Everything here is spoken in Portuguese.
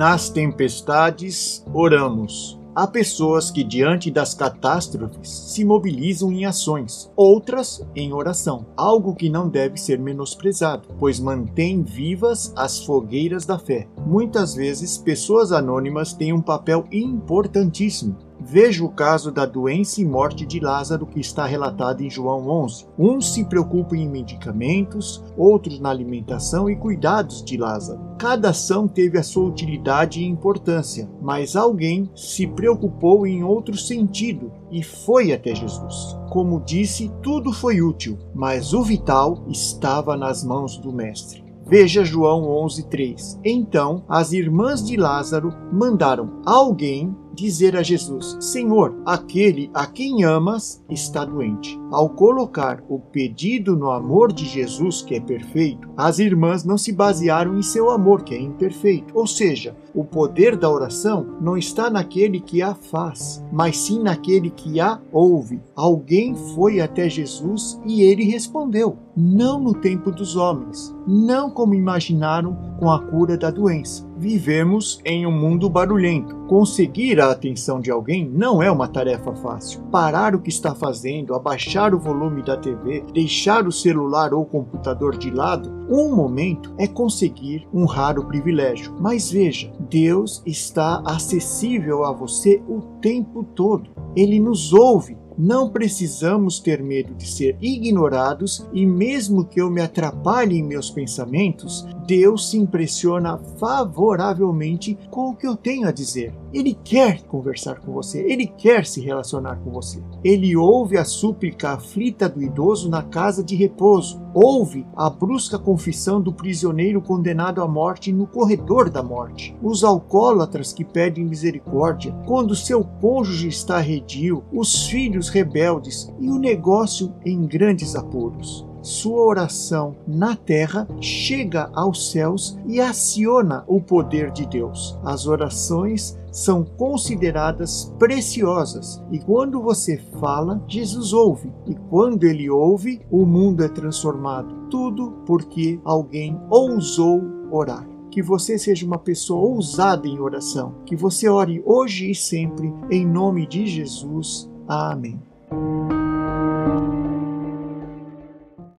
Nas tempestades, oramos. Há pessoas que, diante das catástrofes, se mobilizam em ações, outras em oração, algo que não deve ser menosprezado, pois mantém vivas as fogueiras da fé. Muitas vezes, pessoas anônimas têm um papel importantíssimo Veja o caso da doença e morte de Lázaro que está relatado em João 11. Uns se preocupam em medicamentos, outros na alimentação e cuidados de Lázaro. Cada ação teve a sua utilidade e importância, mas alguém se preocupou em outro sentido e foi até Jesus. Como disse, tudo foi útil, mas o vital estava nas mãos do Mestre. Veja João 11:3. Então as irmãs de Lázaro mandaram alguém dizer a Jesus: Senhor, aquele a quem amas está doente. Ao colocar o pedido no amor de Jesus, que é perfeito, as irmãs não se basearam em seu amor, que é imperfeito. Ou seja, o poder da oração não está naquele que a faz, mas sim naquele que a ouve. Alguém foi até Jesus e ele respondeu, não no tempo dos homens, não como imaginaram com a cura da doença. Vivemos em um mundo barulhento. Conseguir a atenção de alguém não é uma tarefa fácil. Parar o que está fazendo, abaixar o volume da TV, deixar o celular ou computador de lado, um momento é conseguir um raro privilégio. Mas veja, Deus está acessível a você o tempo todo. Ele nos ouve não precisamos ter medo de ser ignorados e, mesmo que eu me atrapalhe em meus pensamentos, Deus se impressiona favoravelmente com o que eu tenho a dizer. Ele quer conversar com você, ele quer se relacionar com você. Ele ouve a súplica aflita do idoso na casa de repouso, ouve a brusca confissão do prisioneiro condenado à morte no corredor da morte, os alcoólatras que pedem misericórdia quando seu cônjuge está redio, os filhos rebeldes e o negócio em grandes apuros sua oração na terra chega aos céus e aciona o poder de Deus. As orações são consideradas preciosas e quando você fala, Jesus ouve, e quando ele ouve, o mundo é transformado. Tudo porque alguém ousou orar que você seja uma pessoa ousada em oração, que você ore hoje e sempre em nome de Jesus. Amém.